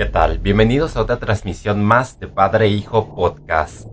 ¿Qué tal? Bienvenidos a otra transmisión más de Padre Hijo Podcast.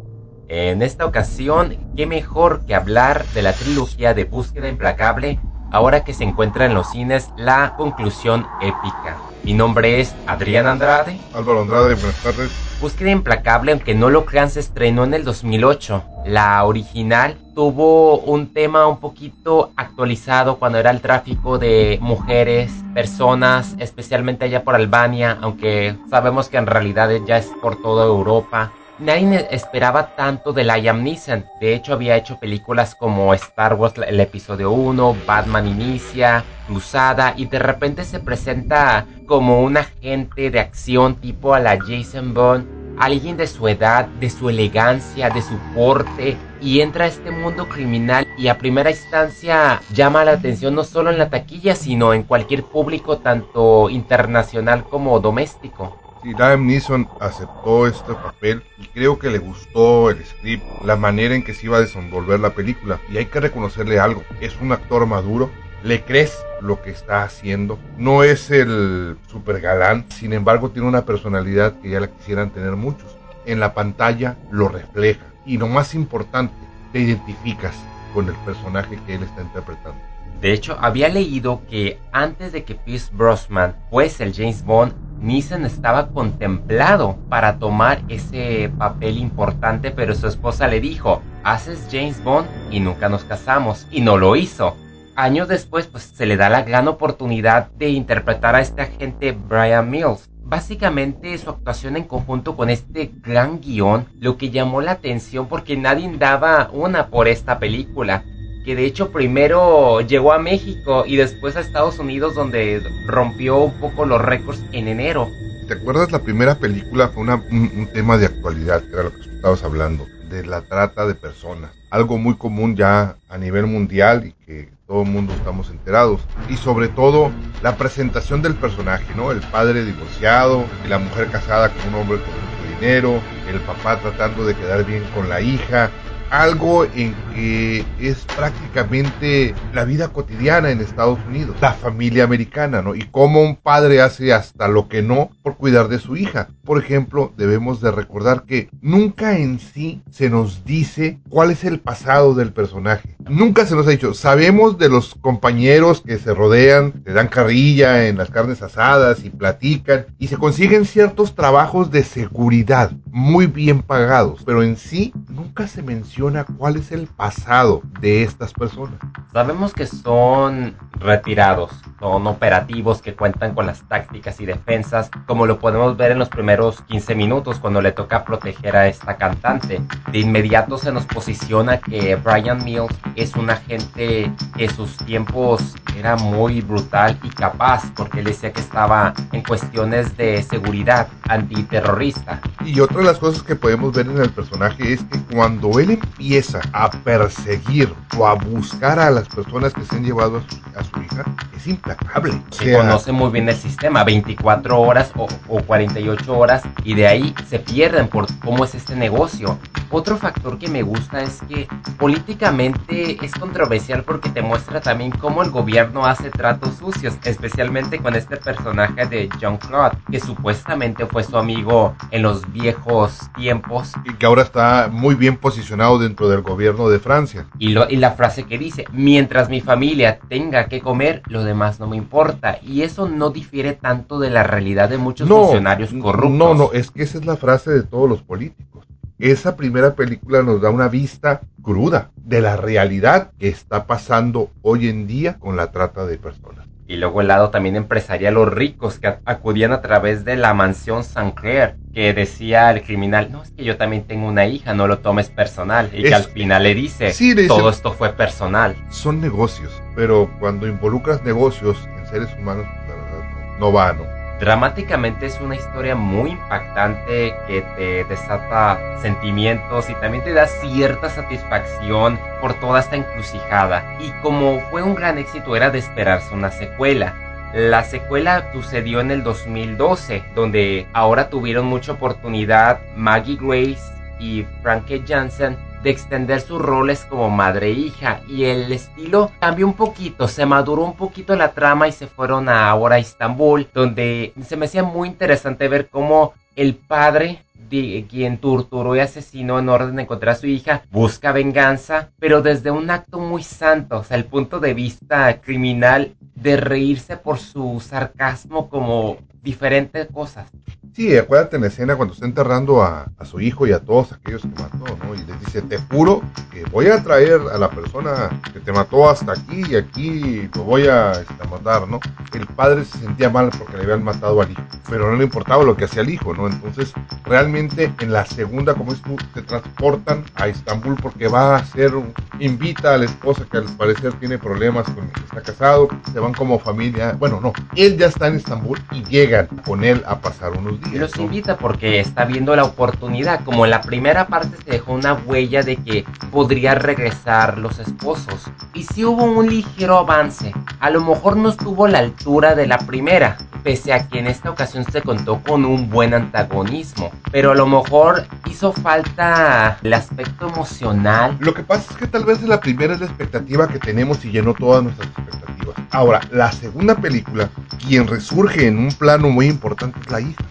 En esta ocasión, qué mejor que hablar de la trilogía de Búsqueda Implacable, ahora que se encuentra en los cines la conclusión épica. Mi nombre es Adrián Andrade. Álvaro Andrade, buenas tardes. Búsqueda Implacable, aunque no lo crean, se estrenó en el 2008. La original tuvo un tema un poquito actualizado cuando era el tráfico de mujeres, personas, especialmente allá por Albania, aunque sabemos que en realidad ya es por toda Europa. Nadie esperaba tanto de Liam Neeson. De hecho, había hecho películas como Star Wars, el episodio 1, Batman Inicia, Cruzada, y de repente se presenta como un agente de acción tipo a la Jason Bond, alguien de su edad, de su elegancia, de su porte, y entra a este mundo criminal y a primera instancia llama la atención no solo en la taquilla, sino en cualquier público, tanto internacional como doméstico. Sí, Liam Neeson aceptó este papel y creo que le gustó el script, la manera en que se iba a desenvolver la película. Y hay que reconocerle algo, es un actor maduro, le crees lo que está haciendo, no es el super galán, sin embargo tiene una personalidad que ya la quisieran tener muchos. En la pantalla lo refleja y lo más importante, te identificas con el personaje que él está interpretando. De hecho, había leído que antes de que Pierce Brosnan fuese el James Bond, Neeson estaba contemplado para tomar ese papel importante, pero su esposa le dijo, haces James Bond y nunca nos casamos, y no lo hizo. Años después, pues se le da la gran oportunidad de interpretar a este agente Brian Mills. Básicamente su actuación en conjunto con este gran guion, lo que llamó la atención porque nadie daba una por esta película que de hecho primero llegó a México y después a Estados Unidos donde rompió un poco los récords en enero. ¿Te acuerdas la primera película? Fue un, tema de actualidad, que era lo que estabas hablando, de la trata de personas. Algo muy común ya a nivel mundial y que todo el mundo estamos enterados. Y sobre todo la presentación del personaje, ¿no? El padre divorciado y la mujer casada con un hombre con mucho dinero, el papá tratando de quedar bien con la hija, algo en que es prácticamente la vida cotidiana en Estados Unidos, la familia americana, ¿no? Y cómo un padre hace hasta lo que no por cuidar de su hija. Por ejemplo, debemos de recordar que nunca en sí se nos dice cuál es el pasado del personaje. Nunca se nos ha dicho, sabemos de los compañeros que se rodean, le dan carrilla en las carnes asadas y platican y se consiguen ciertos trabajos de seguridad muy bien pagados, pero en sí nunca se menciona cuál es el pasado de estas personas. Sabemos que son retirados, son operativos que cuentan con las tácticas y defensas, como lo podemos ver en los primeros 15 minutos cuando le toca proteger a esta cantante. De inmediato se nos posiciona que Brian Mills es un agente que sus tiempos era muy brutal y capaz, porque él decía que estaba en cuestiones de seguridad antiterrorista. Y otra de las cosas que podemos ver en el personaje es que cuando él empieza a perseguir o a buscar a las personas que se han llevado a su, hija, es implacable. Se conoce muy bien el sistema, 24 horas o, o 48 horas, y de ahí se pierden por cómo es este negocio. Otro factor que me gusta es que políticamente es controversial porque te muestra también cómo el gobierno hace tratos sucios, especialmente con este personaje de John Claude, que supuestamente fue su amigo en los viejos tiempos. Y que ahora está muy bien posicionado dentro del gobierno de Francia. Y, lo, y la frase que dice, mientras mi familia tenga que comer, lo demás no me importa. Y eso no difiere tanto de la realidad de muchos funcionarios corruptos. No, no, es que esa es la frase de todos los políticos esa primera película nos da una vista cruda de la realidad que está pasando hoy en día con la trata de personas. Y luego el lado también empresarial, los ricos que acudían a través de la mansión Clair, que decía el criminal, no, es que yo también tengo una hija, no lo tomes personal. Y que al final le dice, todo esto fue personal. Son negocios, pero cuando involucras negocios en seres humanos, la verdad no, no va, ¿no? Dramáticamente es una historia muy impactante que te desata sentimientos y también te da cierta satisfacción por toda esta encrucijada. Y como fue un gran éxito era de esperarse una secuela. La secuela sucedió en el 2012, donde ahora tuvieron mucha oportunidad Maggie Grace y Frankie Jansen de extender sus roles como madre e hija y el estilo cambió un poquito, se maduró un poquito la trama y se fueron a ahora a Istambul, donde se me hacía muy interesante ver cómo el padre de quien torturó y asesinó en orden de encontrar a su hija, busca venganza, pero desde un acto muy santo, o sea, el punto de vista criminal de reírse por su sarcasmo como diferentes cosas. Sí, acuérdate en la escena cuando está enterrando a, su hijo y a todos aquellos que mató, ¿no? Y les dice, te juro que voy a traer a la persona que te mató hasta aquí y aquí lo voy a, este, matar, ¿no? El padre se sentía mal porque le habían matado al hijo, pero no le importaba lo que hacía el hijo, ¿no? Entonces, realmente en la segunda, como es tú, se transportan a Estambul porque va a ser, invita a la esposa que al parecer tiene problemas con está casado, se van como familia, bueno, no, él ya está en Estambul y llegan con él a pasar unos días y los invita porque está viendo la oportunidad. Como en la primera parte se dejó una huella de que podría regresar los esposos. Y si hubo un ligero avance. A lo mejor no estuvo a la altura de la primera. Pese a que en esta ocasión se contó con un buen antagonismo. Pero a lo mejor hizo falta el aspecto emocional. Lo que pasa es que tal vez la primera es la expectativa que tenemos y llenó todas nuestras expectativas. Ahora, la segunda película, quien resurge en un plano muy importante es la hija.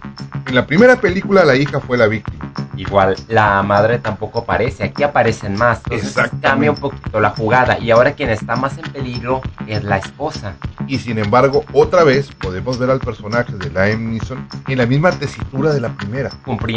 En la primera película la hija fue la víctima. Igual la madre tampoco aparece, aquí aparecen más. Entonces cambia un poquito la jugada y ahora quien está más en peligro es la esposa. Y sin embargo, otra vez podemos ver al personaje de Liam Neeson en la misma tesitura de la primera. Cumpliendo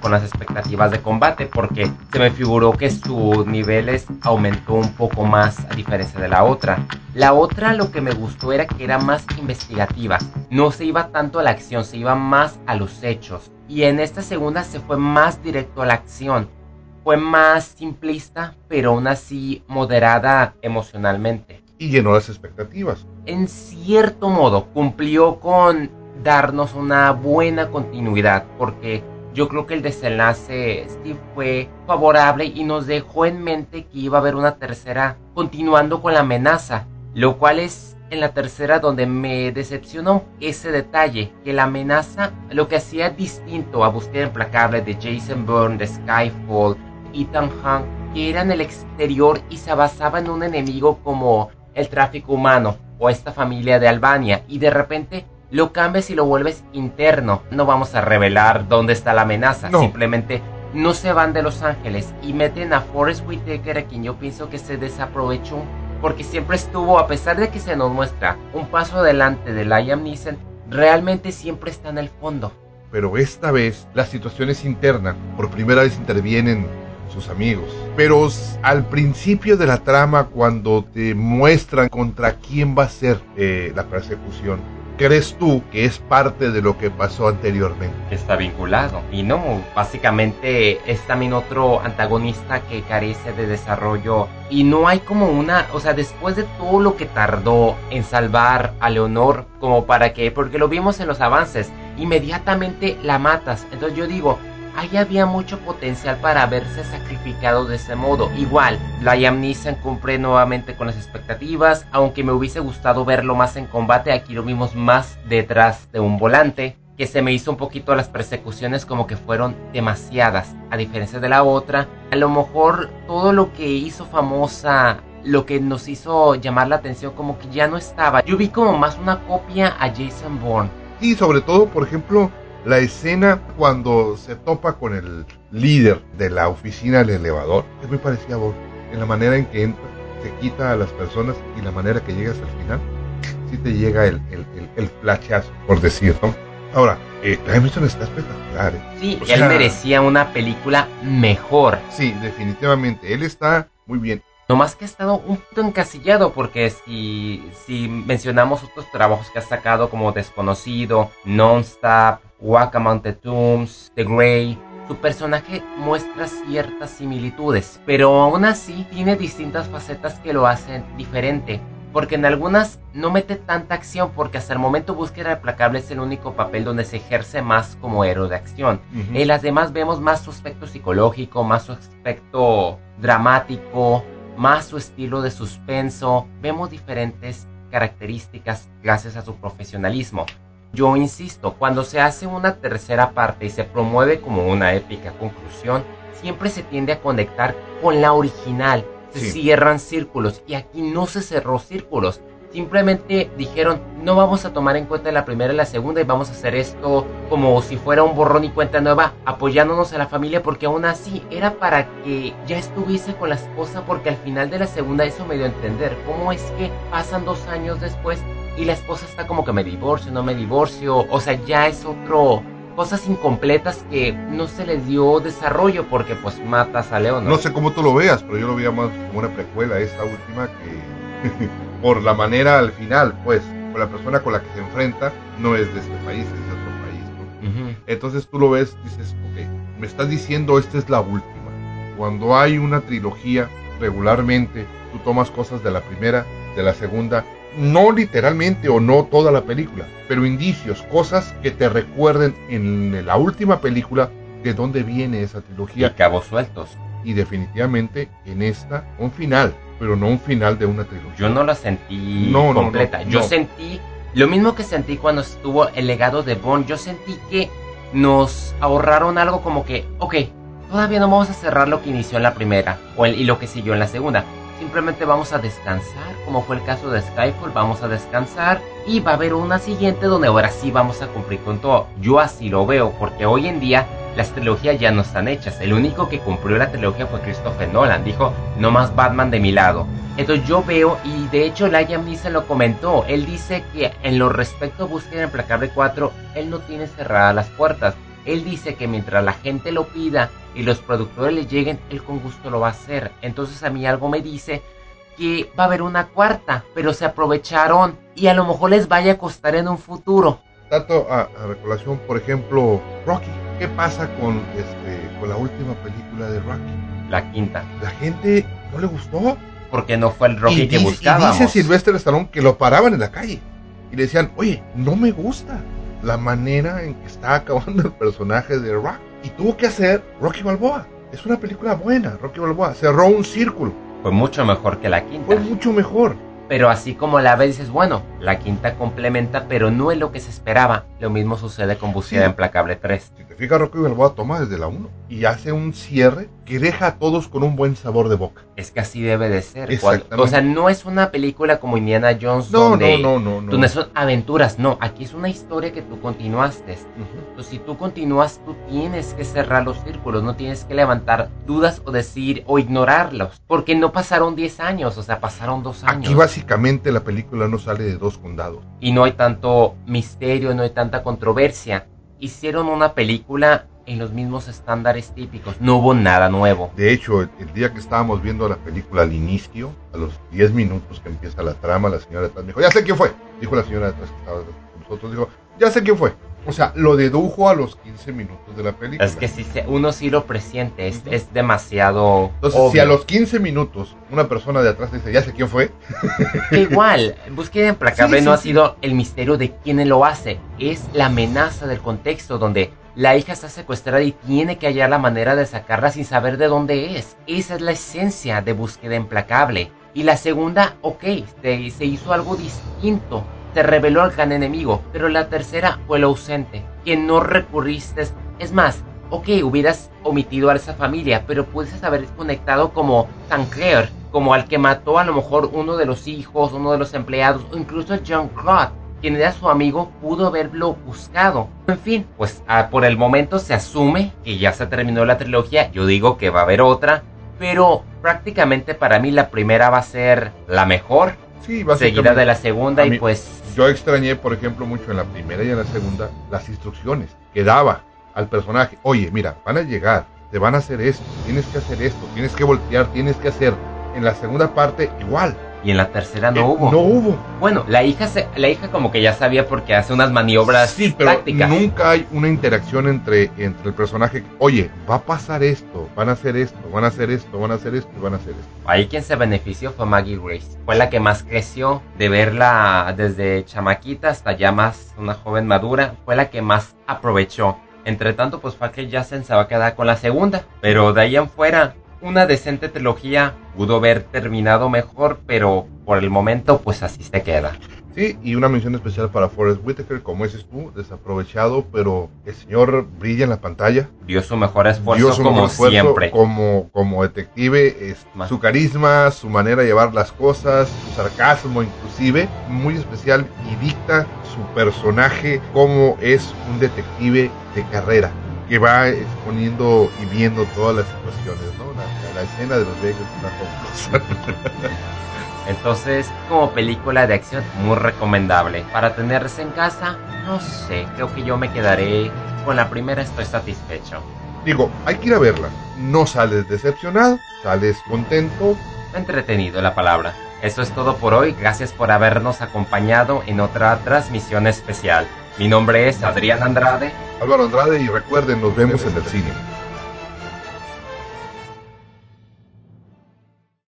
con las expectativas de combate porque se me figuró que sus niveles aumentó un poco más a diferencia de la otra. La otra lo que me gustó era que era más investigativa. No se iba tanto a la acción, se iba más a los hechos. Y en esta segunda se fue más directo a la acción. Fue más simplista, pero aún así moderada emocionalmente. Y llenó las expectativas. En cierto modo, cumplió con darnos una buena continuidad, porque yo creo que el desenlace fue favorable y nos dejó en mente que iba a haber una tercera continuando con la amenaza, lo cual es en la tercera donde me decepcionó ese detalle, que la amenaza, lo que hacía distinto a Búsqueda Implacable de Jason Bourne, de Skyfall, Ethan Hunt, que era en el exterior y se basaba en un enemigo como el tráfico humano o esta familia de Albania y de repente lo cambias y lo vuelves interno. No vamos a revelar dónde está la amenaza, simplemente no se van de Los Ángeles y meten a Forrest Whitaker a quien yo pienso que se desaprovechó porque siempre estuvo, a pesar de que se nos muestra un paso adelante de Liam Neeson, realmente siempre está en el fondo. Pero esta vez la situación es interna, por primera vez intervienen sus amigos. Pero al principio de la trama, cuando te muestran contra quién va a ser eh, la persecución, crees tú que es parte de lo que pasó anteriormente? Está vinculado. Y no, básicamente es también otro antagonista que carece de desarrollo. Y no hay como una, o sea, después de todo lo que tardó en salvar a Leonor, como para que, porque lo vimos en los avances, inmediatamente la matas. Entonces yo digo, ahí había mucho potencial para haberse sacrificado de ese modo. Igual, Liam Neeson cumple nuevamente con las expectativas, aunque me hubiese gustado verlo más en combate, aquí lo vimos más detrás de un volante, que se me hizo un poquito las persecuciones como que fueron demasiadas, a diferencia de la otra. A lo mejor todo lo que hizo famosa lo que nos hizo llamar la atención como que ya no estaba. Yo vi como más una copia a Jason Bourne. Y sobre todo, por ejemplo, la escena cuando se topa con el líder de la oficina del elevador es muy parecida a vos. En la manera en que entra, se quita a las personas y la manera que llegas al final, sí te llega el, el, el, flachazo, por decirlo. Ahora, eh, emisión está espectacular. ¿eh? Sí, él merecía una película mejor. Sí, definitivamente. Él está muy bien. No más que ha estado un poco encasillado porque si, si mencionamos otros trabajos que ha sacado como Desconocido, Non-Stop, Walk Among the Tombs, The Grey, su personaje muestra ciertas similitudes, pero aún así tiene distintas facetas que lo hacen diferente. Porque en algunas no mete tanta acción porque hasta el momento Búsqueda Implacable es el único papel donde se ejerce más como héroe de acción. En las demás vemos más su aspecto psicológico, más su aspecto dramático, más su estilo de suspenso. Vemos diferentes características gracias a su profesionalismo. Yo insisto, cuando se hace una tercera parte y se promueve como una épica conclusión, siempre se tiende a conectar con la original. Se Sí. cierran círculos y aquí no se cerró círculos. Simplemente dijeron, no vamos a tomar en cuenta la primera y la segunda y vamos a hacer esto como si fuera un borrón y cuenta nueva, apoyándonos a la familia porque aún así era para que ya estuviese con la esposa porque al final de la segunda eso me dio a entender. ¿Cómo es que pasan dos años después y la esposa está como que me divorcio, no me divorcio? O sea, ya es otro... Cosas incompletas que no se les dio desarrollo porque pues matas a León. No sé cómo tú lo veas, pero yo lo veía más como una precuela esta última que por la manera al final, pues, con la persona con la que se enfrenta no es de este país, es de otro país. Entonces tú lo ves, dices, ok, me estás diciendo esta es la última. Cuando hay una trilogía, regularmente tú tomas cosas de la primera, de la segunda, no literalmente o no toda la película, pero indicios, cosas que te recuerden en la última película de dónde viene esa Y trilogía. cabos sueltos. Y definitivamente en esta, un final, pero no un final de una trilogía. Yo no la sentí No, completa. no, yo sentí lo mismo que sentí cuando estuvo el legado de Bond. Yo sentí que nos ahorraron algo como que, ok, todavía no vamos a cerrar lo que inició en la primera o el- y lo que siguió en la segunda. Simplemente vamos a descansar, como fue el caso de Skyfall, vamos a descansar y va a haber una siguiente donde ahora sí vamos a cumplir con todo. Yo así lo veo, porque hoy en día las trilogías ya no están hechas. El único que cumplió la trilogía fue Christopher Nolan. Dijo, no más Batman de mi lado. Entonces yo veo, y de hecho Liam Neeson lo comentó, él dice que en lo respecto a Búsqueda Implacable 4, él no tiene cerradas las puertas. Él dice que mientras la gente lo pida y los productores le lleguen, él con gusto lo va a hacer. Entonces a mí algo me dice que va a haber una cuarta, pero se aprovecharon y a lo mejor les vaya a costar en un futuro. Dato a, a recolación, por ejemplo, Rocky. ¿Qué pasa con, este, con la última película de Rocky? La quinta, La gente no le gustó. porque no fue el Rocky y, que dice, y buscábamos. dice Sylvester Stallone que lo paraban en la calle y le decían, oye, no me gusta la manera en que está acabando el personaje de Rock. Y tuvo que hacer Rocky Balboa. Es una película buena, Rocky Balboa. Cerró un círculo. Fue mucho mejor que la quinta. Fue mucho mejor. Pero así como la ves, dices, bueno, la quinta complementa, pero no es lo que se esperaba. Lo mismo sucede con Búsqueda Sí. Implacable 3. Si te fijas, Rocky Balboa toma desde la 1 y hace un cierre que deja a todos con un buen sabor de boca. Es que así debe de ser. O sea, no es una película como Indiana Jones No, donde, no, no, no, no. son aventuras. No, aquí es una historia que tú continuaste. Entonces, si tú continúas, tú tienes que cerrar los círculos, no tienes que levantar dudas o decir o ignorarlos. Porque no pasaron 10 años, o sea, pasaron 2 años. Aquí básicamente la película no sale de dos condados. y no hay tanto misterio, no hay tanta controversia. Hicieron una película en los mismos estándares típicos, no hubo nada nuevo. De hecho, el, el día que estábamos viendo la película al inicio, a los 10 minutos que empieza la trama, la señora atrás dijo, ya sé quién fue. Dijo la señora atrás que estaba con nosotros, dijo, ya sé quién fue. O sea, lo dedujo a los 15 minutos de la película. Es que si se- uno sí lo presiente, es, demasiado Entonces, obvio. si a los 15 minutos una persona de atrás dice, ya sé quién fue, Que igual, Búsqueda Implacable Sí, no sí, ha sido el misterio de quién lo hace, es la amenaza del contexto donde la hija está secuestrada y tiene que hallar la manera de sacarla sin saber de dónde es. Esa es la esencia de Búsqueda Implacable. Y la segunda, ok, se, se hizo algo distinto, se reveló al gran enemigo, pero la tercera fue lo ausente, que no recurriste. Es más, ok, hubieras omitido a esa familia, pero pudieses haber conectado como Tancred, como al que mató a lo mejor uno de los hijos, uno de los empleados, o incluso John Claude, quien era su amigo, pudo haberlo buscado. En fin, pues ah, por el momento se asume que ya se terminó la trilogía, yo digo que va a haber otra, pero prácticamente para mí la primera va a ser la mejor, sí, seguida de la segunda y pues... Yo extrañé, por ejemplo, mucho en la primera y en la segunda las instrucciones que daba al personaje. Oye, mira, van a llegar, te van a hacer esto, tienes que hacer esto, tienes que voltear, tienes que hacer. En la segunda parte, igual. Y en la tercera no Eh, hubo. No hubo. Bueno, la hija, se, la hija como que ya sabía porque hace unas maniobras Sí, pero tácticas. nunca hay una interacción entre, entre el personaje. Oye, va a pasar esto, van a hacer esto, van a hacer esto, van a hacer esto, van a hacer esto. Ahí quien se benefició fue Maggie Grace. Fue la que más creció de verla desde chamaquita hasta ya más una joven madura. Fue la que más aprovechó. Entre tanto, pues fue que Jason se va a quedar con la segunda. Pero de ahí en fuera, una decente trilogía pudo haber terminado mejor, pero por el momento, pues así se queda. Sí, y una mención especial para Forrest Whitaker, como dices tú, desaprovechado, pero el señor brilla en la pantalla. Dio su mejor esfuerzo como siempre. Como, como detective, es, su carisma, su manera de llevar las cosas, su sarcasmo inclusive, muy especial y dicta su personaje como es un detective de carrera que va exponiendo y viendo todas las situaciones, ¿no? La, escena de los viejos es una cosa. Entonces, como película de acción, muy recomendable. Para tenerse en casa, no sé, creo que yo me quedaré con la primera, estoy satisfecho. Digo, hay que ir a verla. No sales decepcionado, sales contento. Entretenido la palabra. Eso es todo por hoy, gracias por habernos acompañado en otra transmisión especial. Mi nombre es Adrián Andrade. Álvaro Andrade y recuerden, nos vemos en el cine.